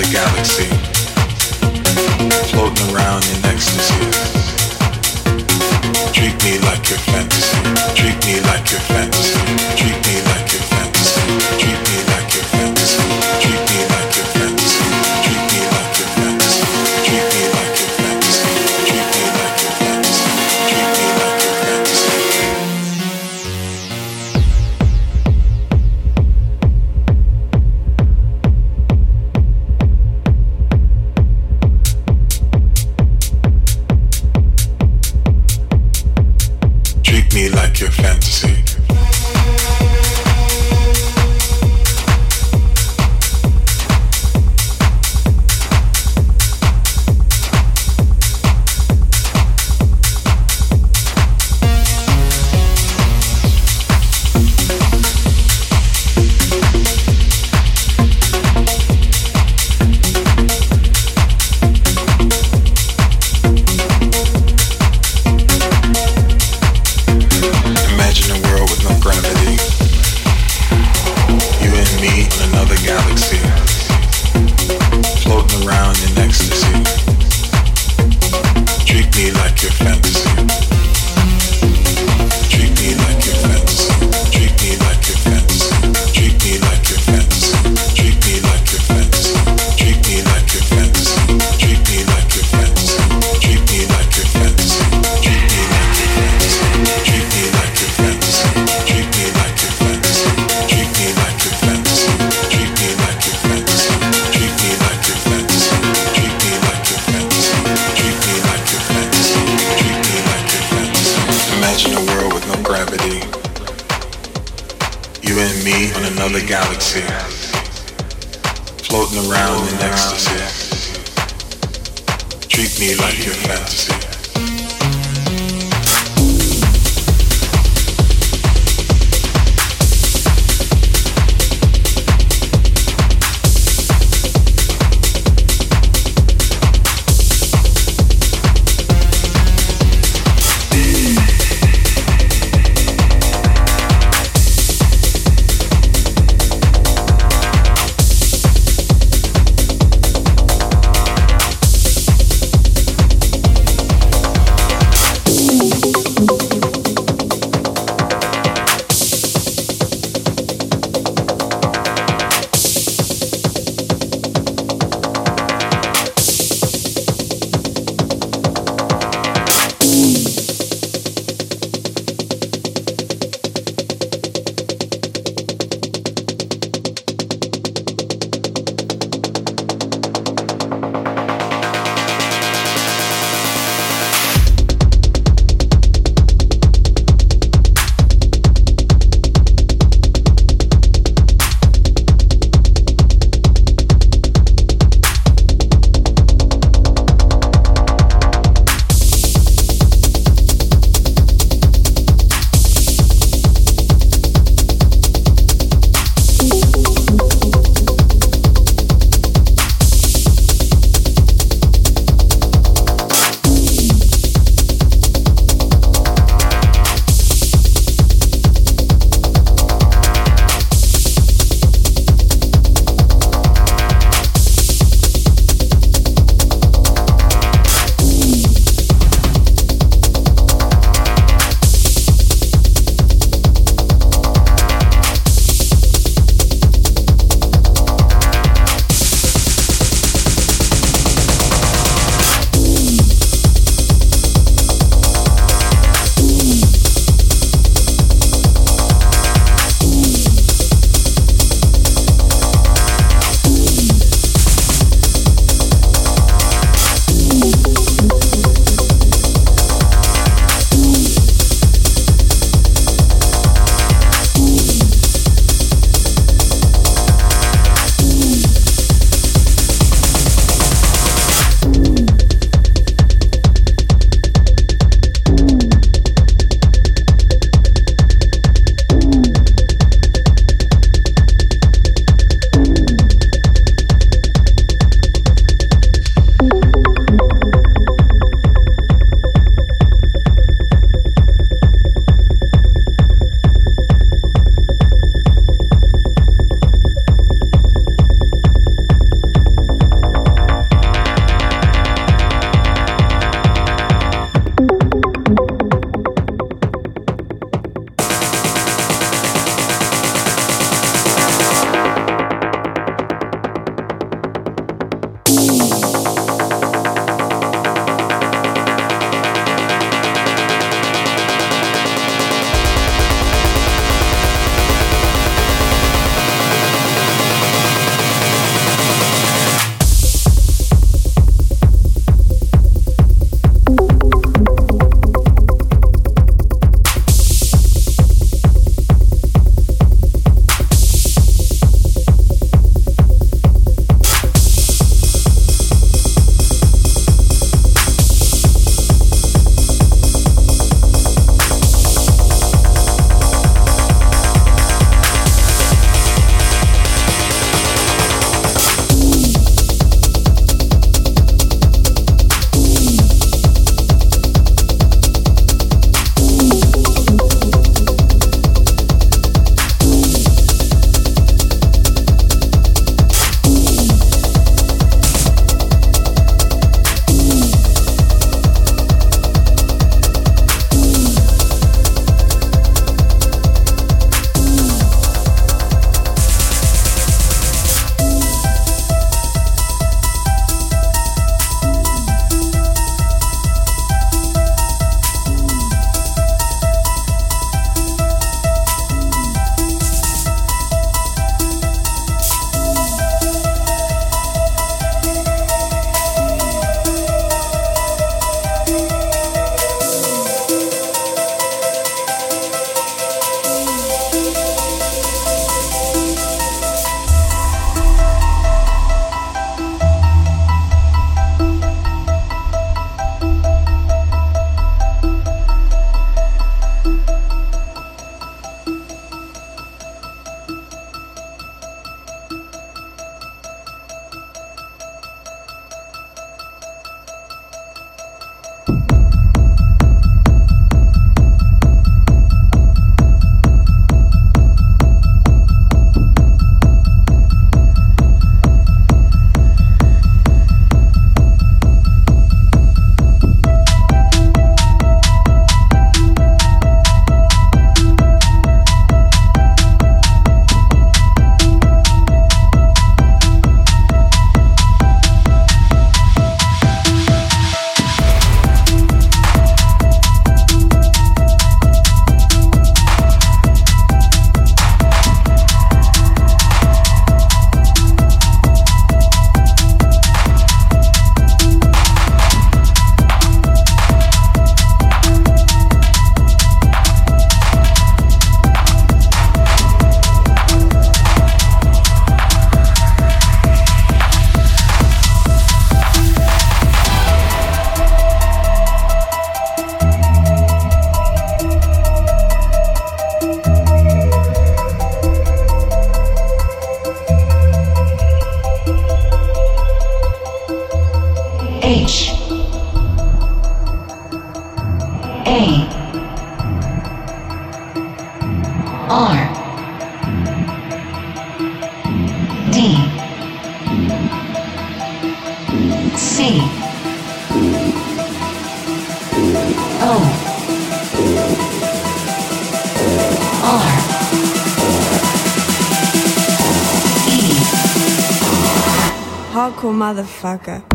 another galaxy, floating around in ecstasy. Treat me like your fantasy. Treat me like your fantasy. me on another galaxy, floating around in ecstasy. Treat me like your fantasy. Motherfucker.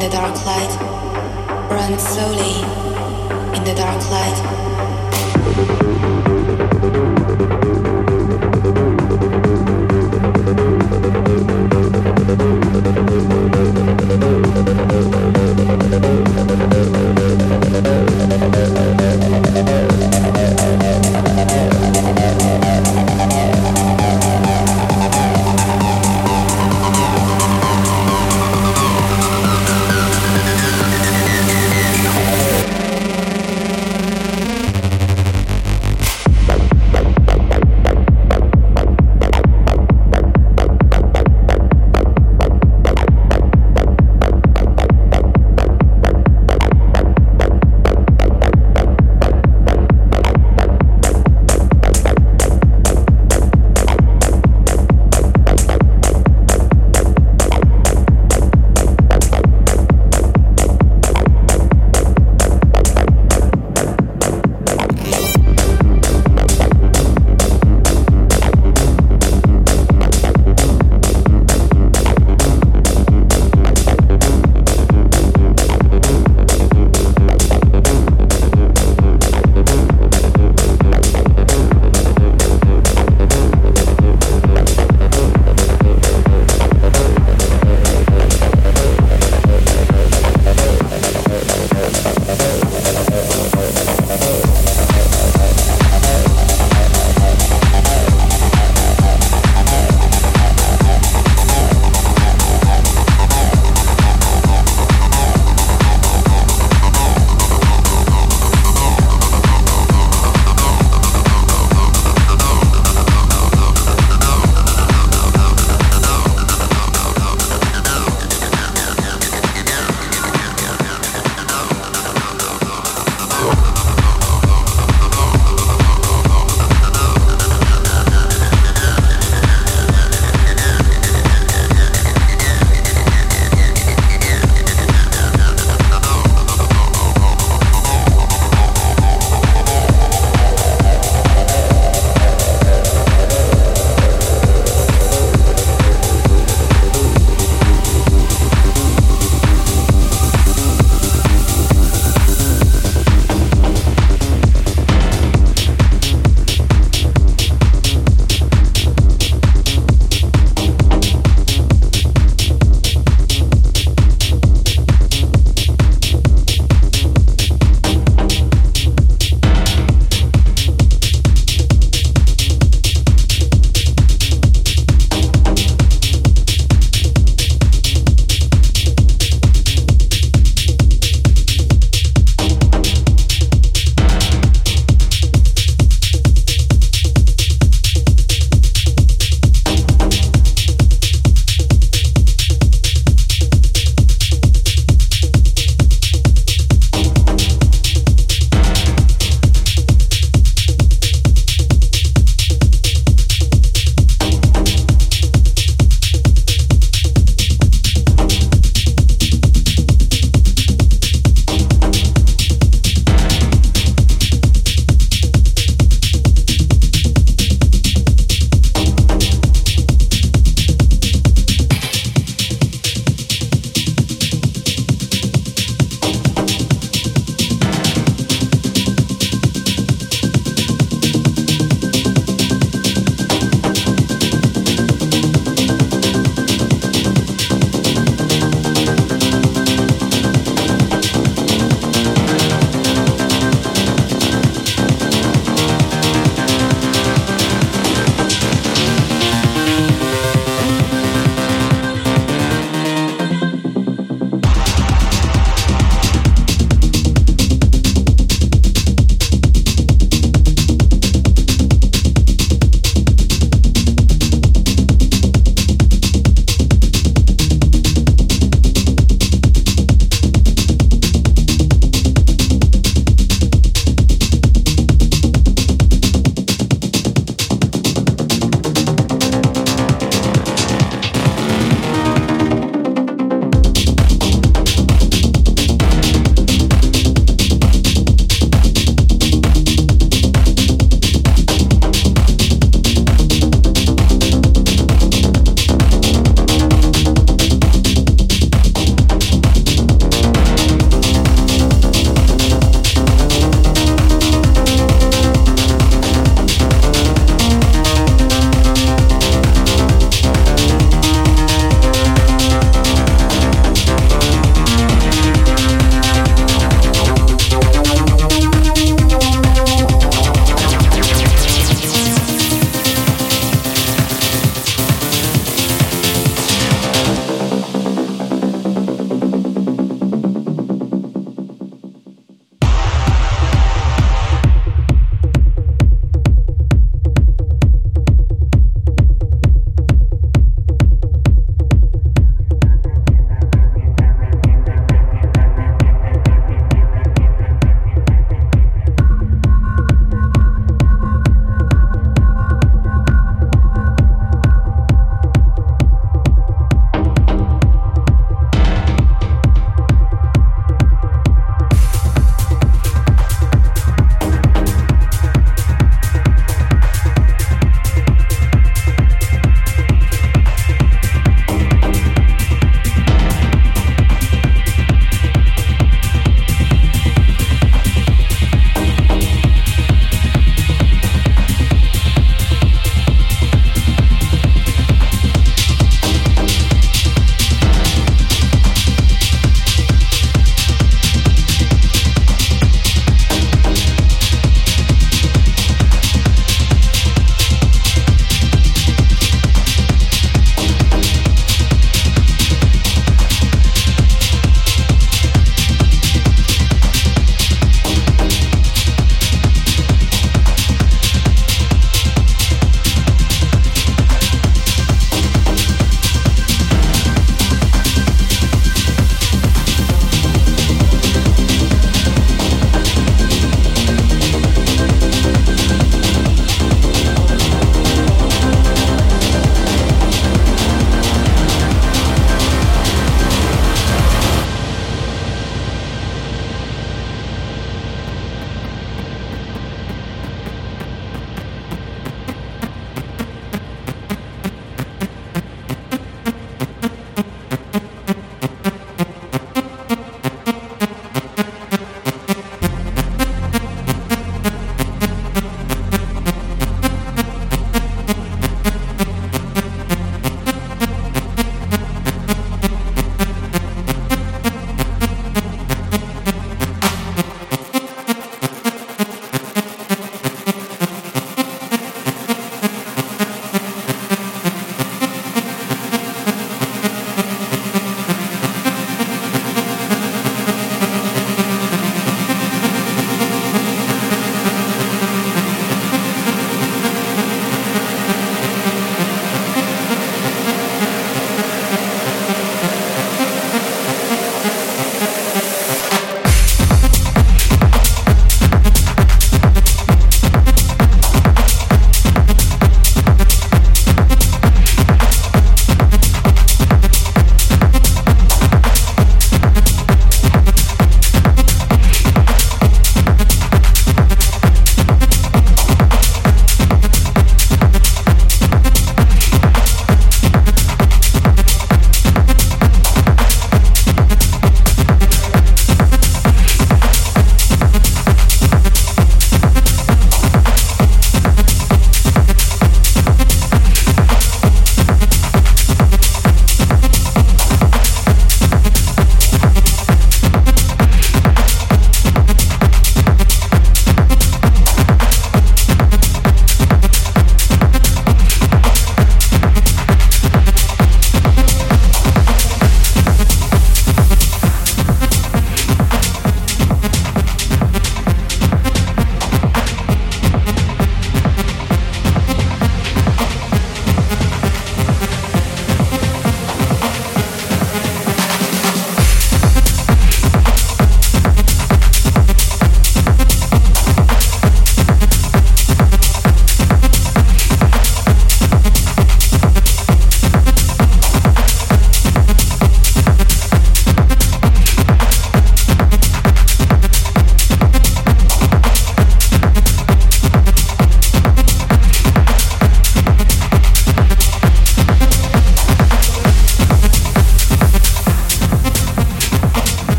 in the dark light. Run slowly in the dark light.